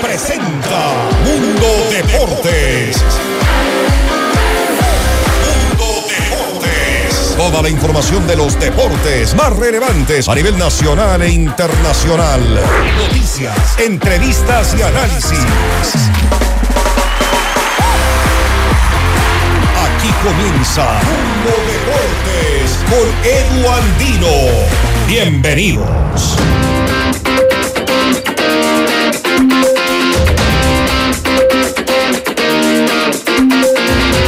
presenta Mundo Deportes. Mundo Deportes. Toda la información de los deportes más relevantes a nivel nacional e internacional. Noticias, entrevistas y análisis. Aquí comienza Mundo Deportes con Edu Andino. Bienvenidos.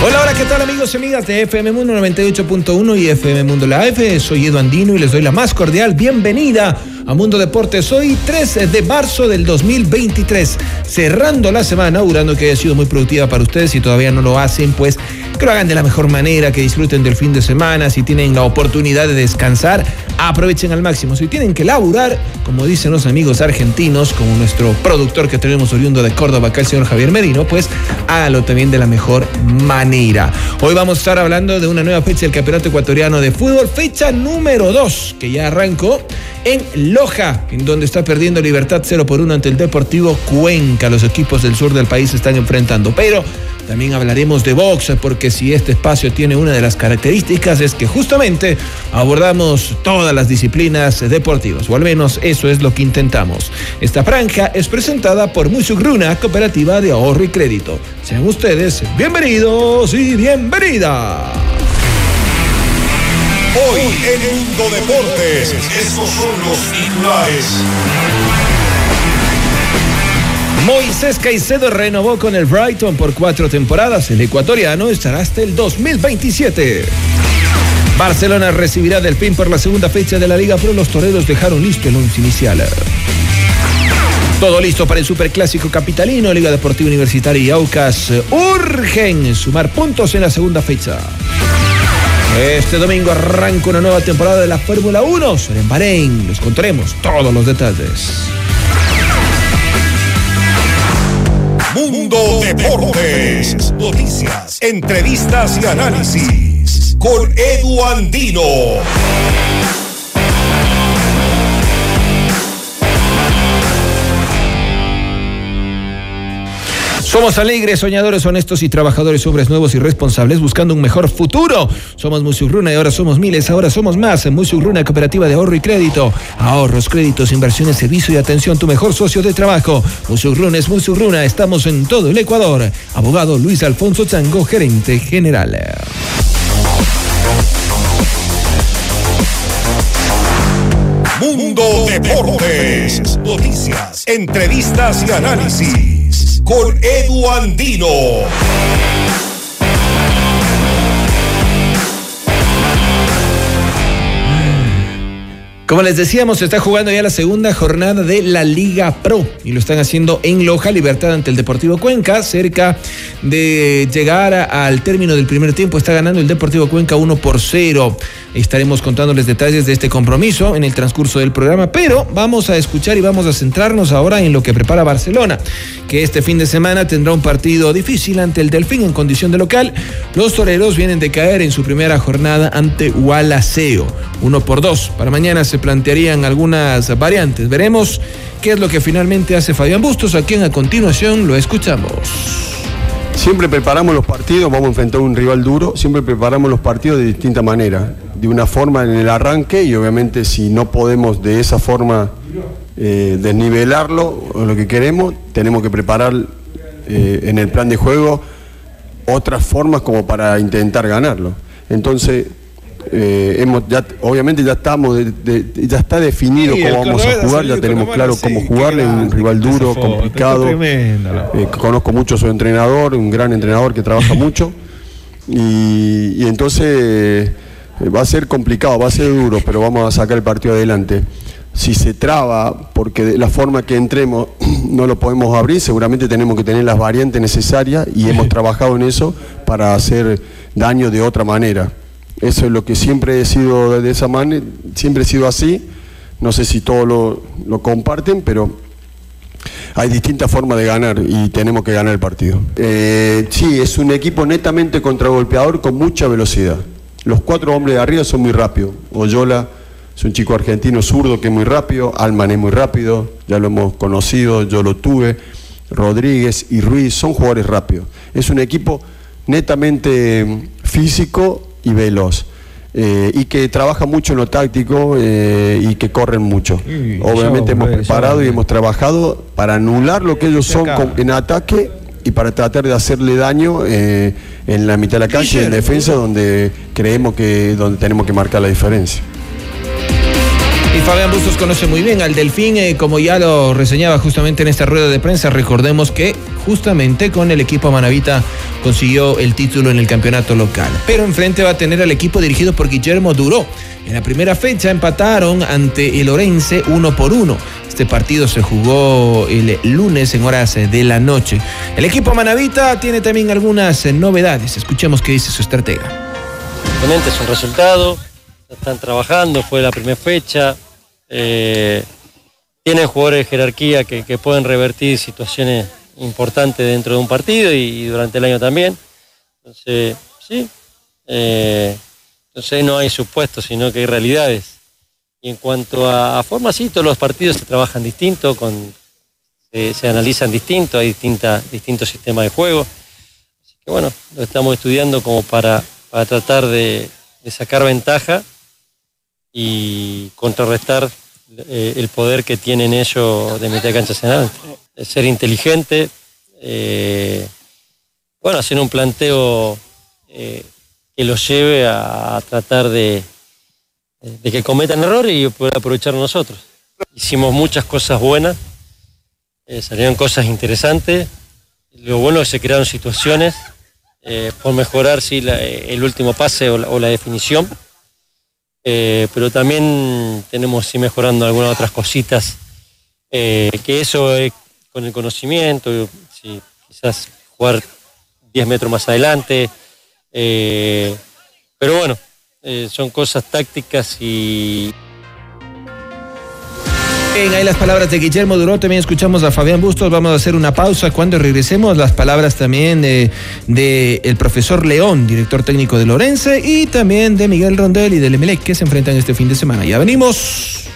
Hola, hola, ¿qué tal amigos y amigas de FM Mundo 98.1 y FM Mundo La F? Soy Edu Andino y les doy la más cordial bienvenida a Mundo Deportes. Hoy 3 de marzo del 2023, cerrando la semana, augurando que haya sido muy productiva para ustedes. Si todavía no lo hacen, pues que lo hagan de la mejor manera, que disfruten del fin de semana. Si tienen la oportunidad de descansar, aprovechen al máximo. Si tienen que laburar, como dicen los amigos argentinos, como nuestro productor que tenemos oriundo de Córdoba, acá el señor Javier Merino, pues hágalo también de la mejor manera. Hoy vamos a estar hablando de una nueva fecha del Campeonato Ecuatoriano de Fútbol, fecha número 2, que ya arrancó en Loja, en donde está perdiendo Libertad 0 por 1 ante el Deportivo Cuenca. Los equipos del sur del país se están enfrentando, pero también hablaremos de box, porque si este espacio tiene una de las características es que justamente abordamos todas las disciplinas deportivas, o al menos eso es lo que intentamos. Esta franja es presentada por Musugruna, Cooperativa de Ahorro y Crédito. Sean ustedes bienvenidos y bienvenida. Hoy en Mundo Deportes, estos son los titulares. Moisés Caicedo renovó con el Brighton por cuatro temporadas. El ecuatoriano estará hasta el 2027. Barcelona recibirá del PIN por la segunda fecha de la Liga Pro. Los toreros dejaron listo el once inicial. Todo listo para el Superclásico Capitalino. Liga Deportiva Universitaria y Aucas urgen sumar puntos en la segunda fecha. Este domingo arranca una nueva temporada de la Fórmula 1. Será en Bahrein. Les contaremos todos los detalles. Mundo Deportes. Noticias, entrevistas y análisis. Con Edu Andino. Somos alegres, soñadores, honestos y trabajadores, hombres nuevos y responsables buscando un mejor futuro. Somos Musugruna y ahora somos miles, ahora somos más. Musugruna, cooperativa de ahorro y crédito. Ahorros, créditos, inversiones, servicio y atención, tu mejor socio de trabajo. Musugruna es Musugruna, estamos en todo el Ecuador. Abogado Luis Alfonso Chango, gerente general. Mundo Deportes. Noticias, entrevistas y análisis. Con Edu Andino. Como les decíamos, se está jugando ya la segunda jornada de la Liga Pro y lo están haciendo en Loja, Libertad ante el Deportivo Cuenca. Cerca de llegar al término del primer tiempo, está ganando el Deportivo Cuenca 1 por 0. Estaremos contándoles detalles de este compromiso en el transcurso del programa, pero vamos a escuchar y vamos a centrarnos ahora en lo que prepara Barcelona, que este fin de semana tendrá un partido difícil ante el Delfín en condición de local. Los toreros vienen de caer en su primera jornada ante Gualaceo, 1 por 2. Para mañana se plantearían algunas variantes. Veremos qué es lo que finalmente hace Fabián Bustos, a quien a continuación lo escuchamos. Siempre preparamos los partidos, vamos a enfrentar un rival duro, siempre preparamos los partidos de distinta manera, de una forma en el arranque y obviamente si no podemos de esa forma eh, desnivelarlo o lo que queremos, tenemos que preparar eh, en el plan de juego otras formas como para intentar ganarlo. Entonces, eh, hemos, ya, obviamente ya estamos, de- de- ya está definido Sí, cómo vamos a jugar, ya tenemos claro cómo jugarle, un rival duro, foto, complicado. Eh, conozco mucho a su entrenador, un gran entrenador que trabaja mucho. Y, y entonces eh, va a ser complicado, va a ser duro, pero vamos a sacar el partido adelante. Si se traba, porque de la forma que entremos no lo podemos abrir, seguramente tenemos que tener las variantes necesarias y hemos trabajado en eso para hacer daño de otra manera. Eso es lo que siempre he sido de esa manera, siempre he sido así. No sé si todos lo, comparten, pero hay distintas formas de ganar y tenemos que ganar el partido. Eh, sí, es un equipo netamente contragolpeador con mucha velocidad. Los cuatro hombres de arriba son muy rápidos. Oyola es un chico argentino zurdo que es muy rápido, Alman es muy rápido, ya lo hemos conocido, yo lo tuve. Rodríguez y Ruiz son jugadores rápidos. Es un equipo netamente físico y veloz. Eh, y que trabaja mucho en lo táctico eh, y que corren mucho. Obviamente hemos preparado y hemos trabajado para anular lo que ellos son en ataque y para tratar de hacerle daño eh, en la mitad de la cancha y en defensa donde creemos que donde tenemos que marcar la diferencia. Y Fabián Bustos conoce muy bien al Delfín, eh, como ya lo reseñaba justamente en esta rueda de prensa. Recordemos que justamente con el equipo Manavita consiguió el título en el campeonato local. Pero enfrente va a tener al equipo dirigido por Guillermo Duró. En la primera fecha empataron ante el Orense uno por uno. Este partido se jugó el lunes en horas de la noche. El equipo Manavita tiene también algunas novedades. Escuchemos qué dice su estratega. es un resultado, están trabajando, fue la primera fecha. Eh, tienen jugadores de jerarquía que, pueden revertir situaciones importantes dentro de un partido y, durante el año también. Entonces, sí. Eh, entonces no hay supuestos, sino que hay realidades. Y en cuanto a, forma, sí, todos los partidos se trabajan distinto, con, se, analizan distinto, hay distintas, distintos sistemas de juego. Así que bueno, lo estamos estudiando como para, tratar de sacar ventaja y contrarrestar eh, el poder que tienen ellos de meter canchas en adelante. Ser inteligente, eh, bueno, hacer un planteo eh, que los lleve a, tratar de, de, que cometan errores y poder aprovechar nosotros. Hicimos muchas cosas buenas, salieron cosas interesantes, lo bueno es que se crearon situaciones por mejorar sí, el último pase o la definición. Eh, pero también tenemos sí mejorando algunas otras cositas, eh, que eso es con el conocimiento, quizás jugar 10 metros más adelante, eh, pero bueno, son cosas tácticas y... Bien, ahí las palabras de Guillermo Duró, también escuchamos a Fabián Bustos, vamos a hacer una pausa cuando regresemos, las palabras también de, el profesor León, director técnico de Lorense, y también de Miguel Rondel y del Emelec que se enfrentan este fin de semana. Ya venimos.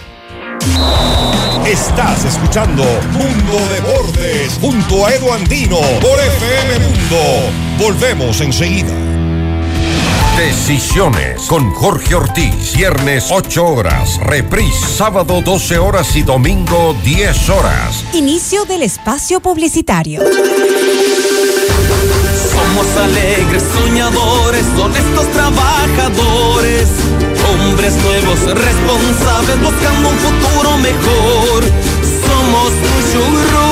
Estás escuchando Mundo Deportes junto a Edu Andino por FM Mundo. Volvemos enseguida. Decisiones con Jorge Ortiz. Viernes 8 horas. Reprise sábado 12 horas y domingo 10 horas. Inicio del espacio publicitario. Somos alegres, soñadores, honestos trabajadores. Hombres nuevos, responsables, buscando un futuro mejor. Somos Mushuruna.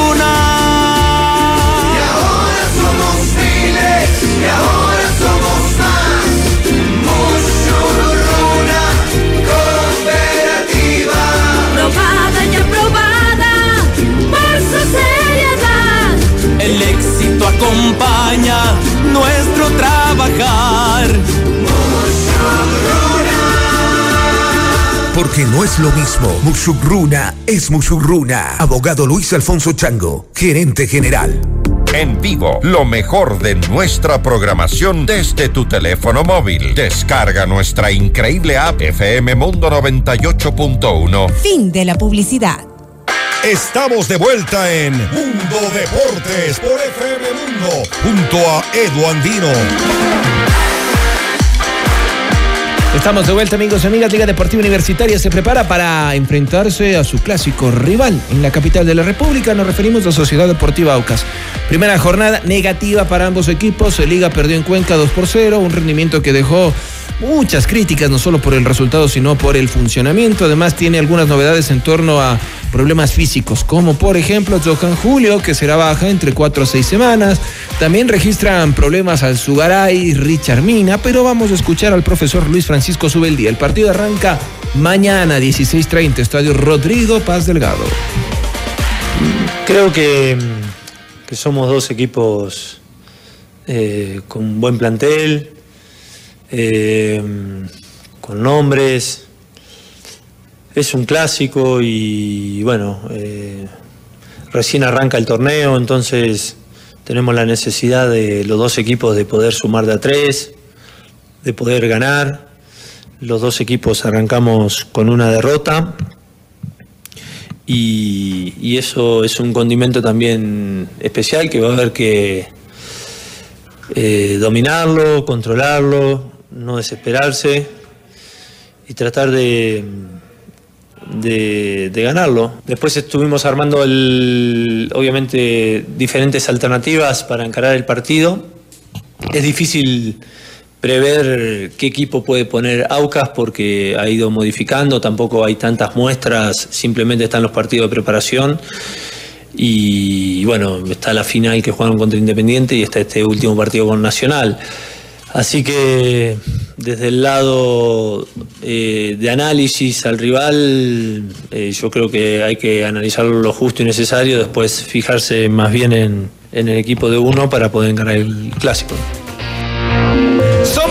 No es lo mismo. Mushugruna es Mushugruna. Abogado Luis Alfonso Chango, gerente general. En vivo, lo mejor de nuestra programación desde tu teléfono móvil. Descarga nuestra increíble app FM Mundo 98.1. Fin de la publicidad. Estamos de vuelta en Mundo Deportes por FM Mundo junto a Edu Andino. Estamos de vuelta, amigos y amigas. Liga Deportiva Universitaria se prepara para enfrentarse a su clásico rival en la capital de la República. Nos referimos a Sociedad Deportiva Aucas. Primera jornada negativa para ambos equipos. Liga perdió en Cuenca 2 por 0, un rendimiento que dejó muchas críticas, no solo por el resultado, sino por el funcionamiento. Además, tiene algunas novedades en torno a problemas físicos, como por ejemplo Johan Julio, que será baja entre cuatro a seis semanas. También registran problemas al Sugaray, Richard Mina, pero vamos a escuchar al profesor Luis Francisco Subeldía. El partido arranca mañana, 16.30, Estadio Rodrigo Paz Delgado. Creo que, que somos dos equipos eh, con buen plantel, eh, con nombres. Es un clásico y bueno, eh, recién arranca el torneo, entonces tenemos la necesidad de los dos equipos de poder sumar de a tres, de poder ganar. Los dos equipos arrancamos con una derrota y, eso es un condimento también especial que va a haber que eh, dominarlo, controlarlo, no desesperarse y tratar de, de, ganarlo. Después estuvimos armando el, obviamente diferentes alternativas para encarar el partido. Es difícil prever qué equipo puede poner Aucas porque ha ido modificando, tampoco hay tantas muestras, simplemente están los partidos de preparación. Y bueno, está la final que jugaron contra Independiente y está este último partido con Nacional. Así que desde el lado eh, de análisis al rival, eh, yo creo que hay que analizar lo justo y necesario, después fijarse más bien en, en el equipo de uno para poder ganar el clásico.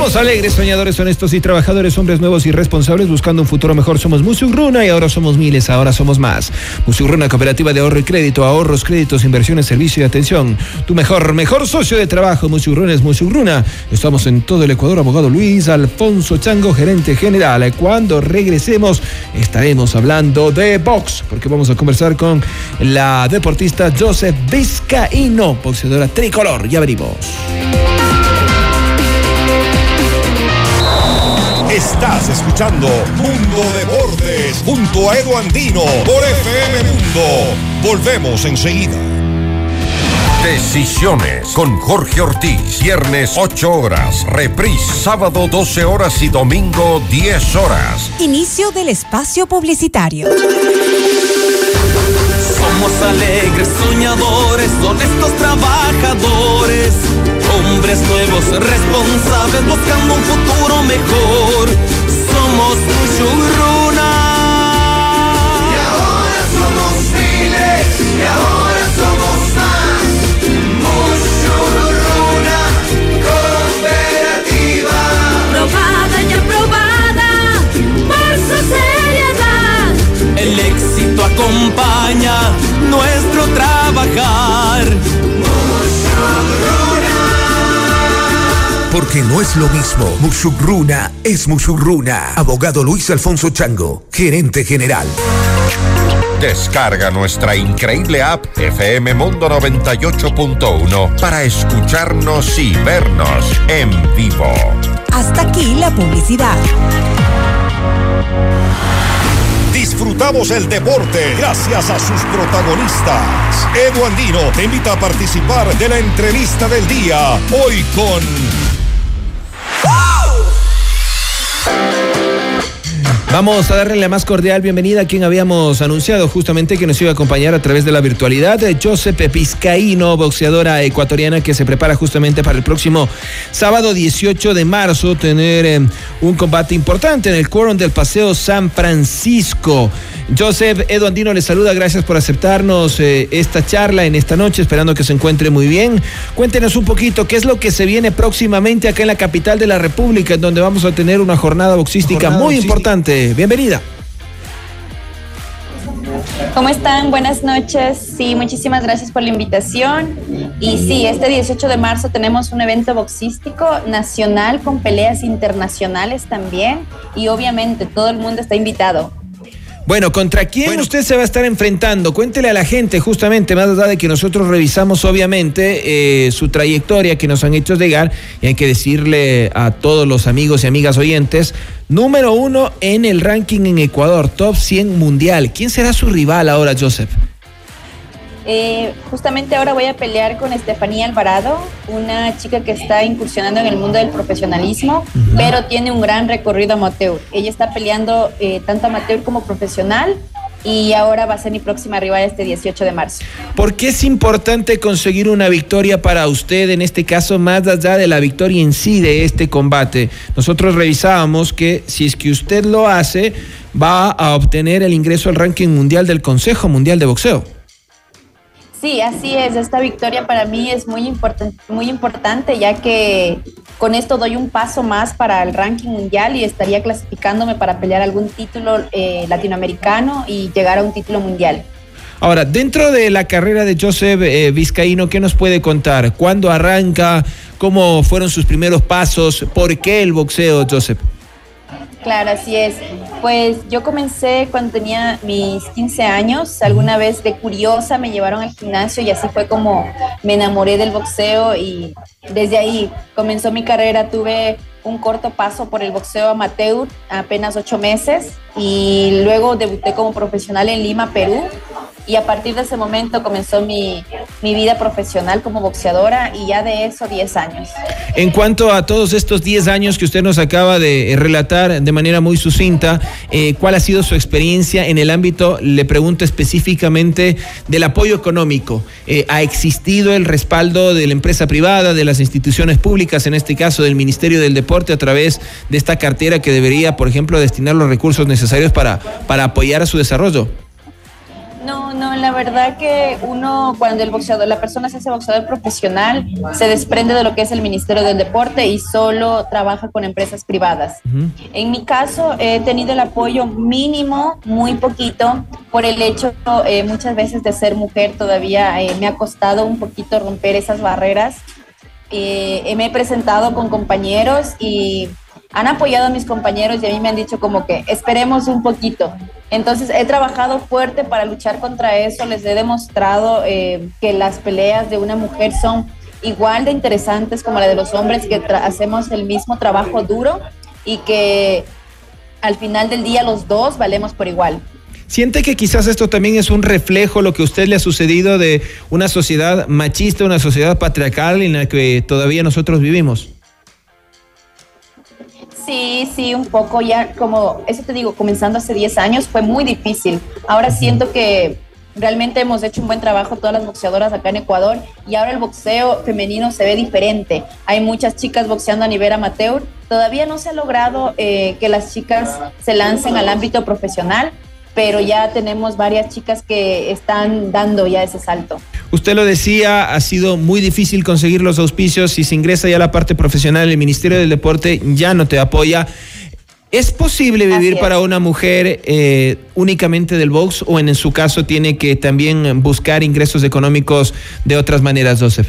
Somos alegres, soñadores, honestos y trabajadores, hombres nuevos y responsables buscando un futuro mejor. Somos Musugruna y ahora somos miles, ahora somos más. Musugruna, cooperativa de ahorro y crédito, ahorros, créditos, inversiones, servicio y atención. Tu mejor, mejor socio de trabajo, Musugruna es Musugruna. Estamos en todo el Ecuador, abogado Luis Alfonso Chango, gerente general. Cuando regresemos estaremos hablando de box, porque vamos a conversar con la deportista Joseph Vizcaíno, boxeadora tricolor. Ya venimos. Estás escuchando Mundo Deportes junto a Edu Andino por FM Mundo. Volvemos enseguida. Decisiones con Jorge Ortiz. Viernes 8 horas. Reprise sábado 12 horas y domingo 10 horas. Inicio del espacio publicitario. Somos alegres, soñadores, honestos trabajadores Hombres nuevos, responsables, buscando un futuro mejor. Somos Mushuruna. Y ahora somos miles, y ahora somos más. Mushuruna, cooperativa. Probada y aprobada por su. El éxito acompaña nuestro trabajar porque no es lo mismo. Musugruna es Musugruna. Abogado Luis Alfonso Chango, gerente general. Descarga nuestra increíble app FM Mundo 98.1 para escucharnos y vernos en vivo. Hasta aquí la publicidad. Disfrutamos el deporte gracias a sus protagonistas. Edu Andino te invita a participar de la entrevista del día. Hoy con Vamos a darle la más cordial bienvenida a quien habíamos anunciado justamente que nos iba a acompañar a través de la virtualidad, Josep Pizcaíno, boxeadora ecuatoriana que se prepara justamente para el próximo sábado 18 de marzo tener eh, un combate importante en el Quórum del Paseo San Francisco. Joseph Edu Andino le saluda, gracias por aceptarnos eh, esta charla en esta noche, esperando que se encuentre muy bien. Cuéntenos un poquito qué es lo que se viene próximamente acá en la capital de la República, en donde vamos a tener una jornada boxística muy importante bienvenida. ¿Cómo están? Buenas noches. Sí, muchísimas gracias por la invitación. Y sí, este 18 de marzo tenemos un evento boxístico nacional con peleas internacionales también. Y obviamente todo el mundo está invitado. Bueno, ¿contra quién usted se va a estar enfrentando? Cuéntele a la gente, justamente, más allá de que nosotros revisamos, obviamente, eh, su trayectoria que nos han hecho llegar, y hay que decirle a todos los amigos y amigas oyentes, número uno en el ranking en Ecuador, top 100 mundial. ¿Quién será su rival ahora, Joseph? Eh, justamente ahora voy a pelear con Estefanía Alvarado, una chica que está incursionando en el mundo del profesionalismo, pero tiene un gran recorrido amateur. Ella está peleando eh, tanto amateur como profesional y ahora va a ser mi próxima rival este 18 de marzo. ¿Por qué es importante conseguir una victoria para usted, en este caso, más allá de la victoria en sí de este combate? Nosotros revisábamos que si es que usted lo hace, va a obtener el ingreso al ranking mundial del Consejo Mundial de Boxeo. Sí, así es. Esta victoria para mí es muy, importante, muy importante, ya que con esto doy un paso más para el ranking mundial y estaría clasificándome para pelear algún título eh, latinoamericano y llegar a un título mundial. Ahora, dentro de la carrera de Joseph eh, Vizcaíno, ¿qué nos puede contar? ¿Cuándo arranca? ¿Cómo fueron sus primeros pasos? ¿Por qué el boxeo, Joseph? Claro, así es. Pues yo comencé cuando tenía mis 15 años. Alguna vez de curiosa me llevaron al gimnasio y así fue como me enamoré del boxeo y desde ahí comenzó mi carrera. Tuve un corto paso por el boxeo amateur, apenas ocho meses, y luego debuté como profesional en Lima, Perú, y a partir de ese momento comenzó mi, mi vida profesional como boxeadora y ya de eso 10 años. En cuanto a todos estos 10 años que usted nos acaba de relatar de manera muy sucinta, eh, ¿cuál ha sido su experiencia en el ámbito, le pregunto específicamente, del apoyo económico? Eh, ¿Ha existido el respaldo de la empresa privada, de las instituciones públicas, en este caso del Ministerio del Deporte, a través de esta cartera que debería, por ejemplo, destinar los recursos necesarios para, para apoyar a su desarrollo? La verdad que uno, cuando el boxeador, la persona se hace boxeador profesional, se desprende de lo que es el Ministerio del Deporte y solo trabaja con empresas privadas. En mi caso, he tenido el apoyo mínimo, muy poquito, por el hecho eh, muchas veces de ser mujer, todavía eh, me ha costado un poquito romper esas barreras. Eh, me he presentado con compañeros y han apoyado a mis compañeros y a mí me han dicho como que esperemos un poquito. Entonces he trabajado fuerte para luchar contra eso, les he demostrado eh, que las peleas de una mujer son igual de interesantes como la de los hombres, que hacemos el mismo trabajo duro y que al final del día los dos valemos por igual. ¿Siente que quizás esto también es un reflejo lo que a usted le ha sucedido de una sociedad machista, una sociedad patriarcal en la que todavía nosotros vivimos? Sí, sí, un poco ya como, eso te digo, comenzando hace 10 años fue muy difícil. Ahora siento que realmente hemos hecho un buen trabajo todas las boxeadoras acá en Ecuador y ahora el boxeo femenino se ve diferente. Hay muchas chicas boxeando a nivel amateur. Todavía no se ha logrado eh, que las chicas se lancen al ámbito profesional, pero ya tenemos varias chicas que están dando ya ese salto. Usted lo decía, ha sido muy difícil conseguir los auspicios. Si se ingresa ya a la parte profesional, el Ministerio del Deporte ya no te apoya. ¿Es posible vivir para una mujer eh, únicamente del box o en, su caso tiene que también buscar ingresos económicos de otras maneras, Joseph?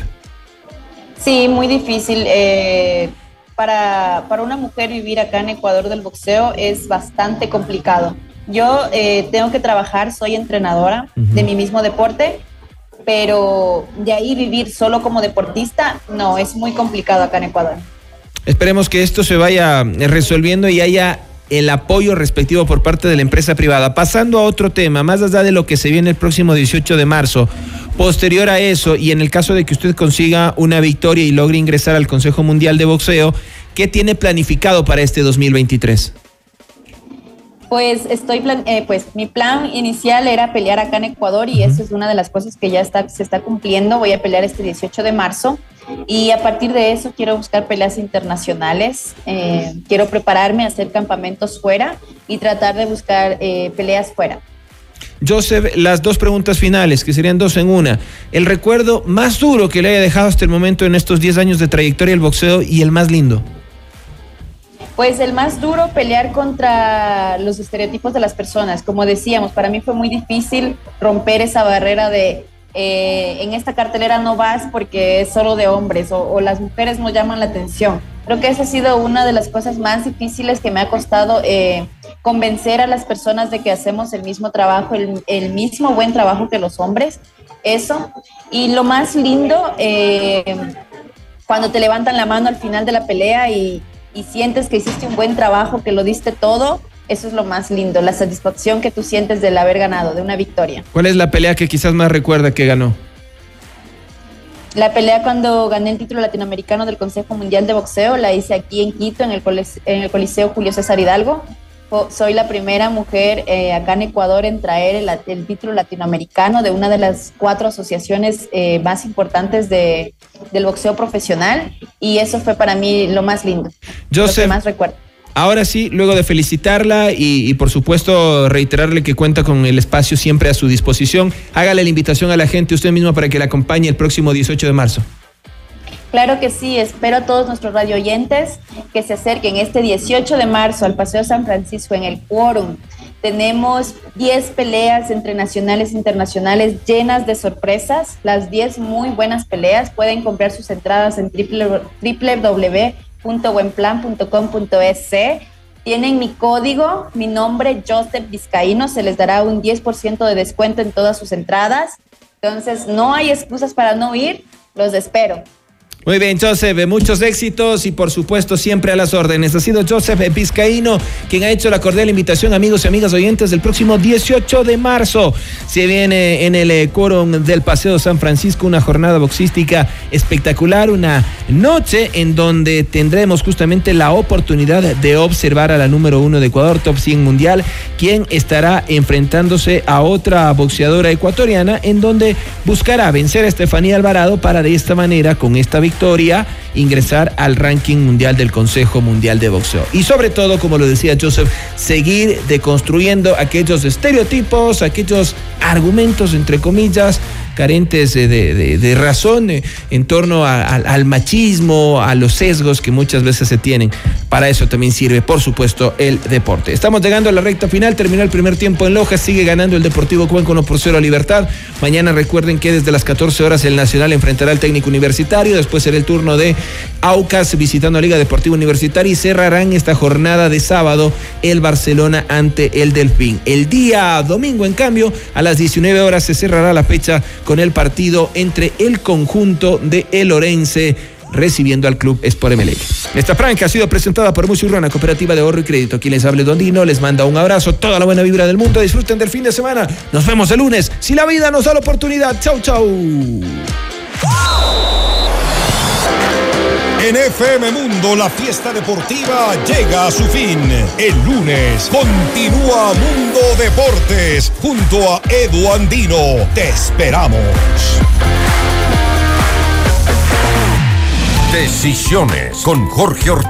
Sí, muy difícil. Eh, para, para, una mujer vivir acá en Ecuador del boxeo es bastante complicado. Yo eh, tengo que trabajar, soy entrenadora de mi mismo deporte pero de ahí vivir solo como deportista, no, es muy complicado acá en Ecuador. Esperemos que esto se vaya resolviendo y haya el apoyo respectivo por parte de la empresa privada. Pasando a otro tema, más allá de lo que se viene el próximo 18 de marzo, posterior a eso, y en el caso de que usted consiga una victoria y logre ingresar al Consejo Mundial de Boxeo, ¿qué tiene planificado para este 2023? Pues estoy eh, pues mi plan inicial era pelear acá en Ecuador y eso es una de las cosas que ya está, se está cumpliendo. Voy a pelear este 18 de marzo y a partir de eso quiero buscar peleas internacionales. Eh, quiero prepararme a hacer campamentos fuera y tratar de buscar eh, peleas fuera. Joseph, las dos preguntas finales, que serían dos en una. El recuerdo más duro que le haya dejado hasta el momento en estos 10 años de trayectoria del boxeo y el más lindo. Pues el más duro, pelear contra los estereotipos de las personas. Como decíamos, para mí fue muy difícil romper esa barrera de eh, en esta cartelera no vas porque es solo de hombres o, las mujeres no llaman la atención. Creo que esa ha sido una de las cosas más difíciles que me ha costado eh, convencer a las personas de que hacemos el mismo trabajo, el, mismo buen trabajo que los hombres. Eso. Y lo más lindo, eh, cuando te levantan la mano al final de la pelea y, y sientes que hiciste un buen trabajo, que lo diste todo, eso es lo más lindo, la satisfacción que tú sientes del haber ganado, de una victoria. ¿Cuál es la pelea que quizás más recuerda que ganó? La pelea cuando gané el título latinoamericano del Consejo Mundial de Boxeo, la hice aquí en Quito, en el, en el Coliseo Julio César Hidalgo soy la primera mujer eh, acá en Ecuador en traer el, título latinoamericano de una de las cuatro asociaciones eh, más importantes de, del boxeo profesional y eso fue para mí lo más lindo, lo que más recuerdo. Ahora sí, luego de felicitarla y, y, por supuesto reiterarle que cuenta con el espacio siempre a su disposición, hágale la invitación a la gente usted mismo para que la acompañe el próximo 18 de marzo. Claro que sí, espero a todos nuestros radio oyentes que se acerquen este 18 de marzo al Paseo San Francisco en el Quórum. Tenemos 10 peleas entre nacionales e internacionales llenas de sorpresas, las 10 muy buenas peleas. Pueden comprar sus entradas en www.buenplan.com.es tienen mi código, mi nombre, Joseph Vizcaíno, se les dará un 10% de descuento en todas sus entradas. Entonces, no hay excusas para no ir, los espero. Muy bien, Joseph, muchos éxitos y por supuesto siempre a las órdenes. Ha sido Joseph Vizcaíno quien ha hecho la cordial invitación, amigos y amigas oyentes, del próximo 18 de marzo. Se viene en el eh, Quórum del Paseo San Francisco una jornada boxística espectacular, una noche en donde tendremos justamente la oportunidad de observar a la número uno de Ecuador, top 100 mundial, quien estará enfrentándose a otra boxeadora ecuatoriana en donde buscará vencer a Estefanía Alvarado para de esta manera, con esta victoria, ingresar al ranking mundial del Consejo Mundial de Boxeo. Y sobre todo, como lo decía Joseph, seguir deconstruyendo aquellos estereotipos, aquellos argumentos, entre comillas, carentes de, razón eh, en torno al machismo, a los sesgos que muchas veces se tienen. Para eso también sirve, por supuesto, el deporte. Estamos llegando a la recta final, terminó el primer tiempo en Loja, sigue ganando el Deportivo Cuenca 1 por 0 a Libertad. Mañana recuerden que desde las 14 horas el Nacional enfrentará al técnico universitario, después será el turno de Aucas visitando a Liga Deportiva Universitaria y cerrarán esta jornada de sábado el Barcelona ante el Delfín. El día domingo, en cambio, a las 19 horas se cerrará la fecha con el partido entre el conjunto de El Orense recibiendo al club Sport Emelec. Esta franca ha sido presentada por Musurrana, Cooperativa de Ahorro y Crédito. Quien les hable Dondino, les manda un abrazo, toda la buena vibra del mundo. Disfruten del fin de semana. Nos vemos el lunes. Si la vida nos da la oportunidad. Chau, chau. En FM Mundo la fiesta deportiva llega a su fin. El lunes continúa Mundo Deportes junto a Edu Andino. Te esperamos. Decisiones con Jorge Ortega.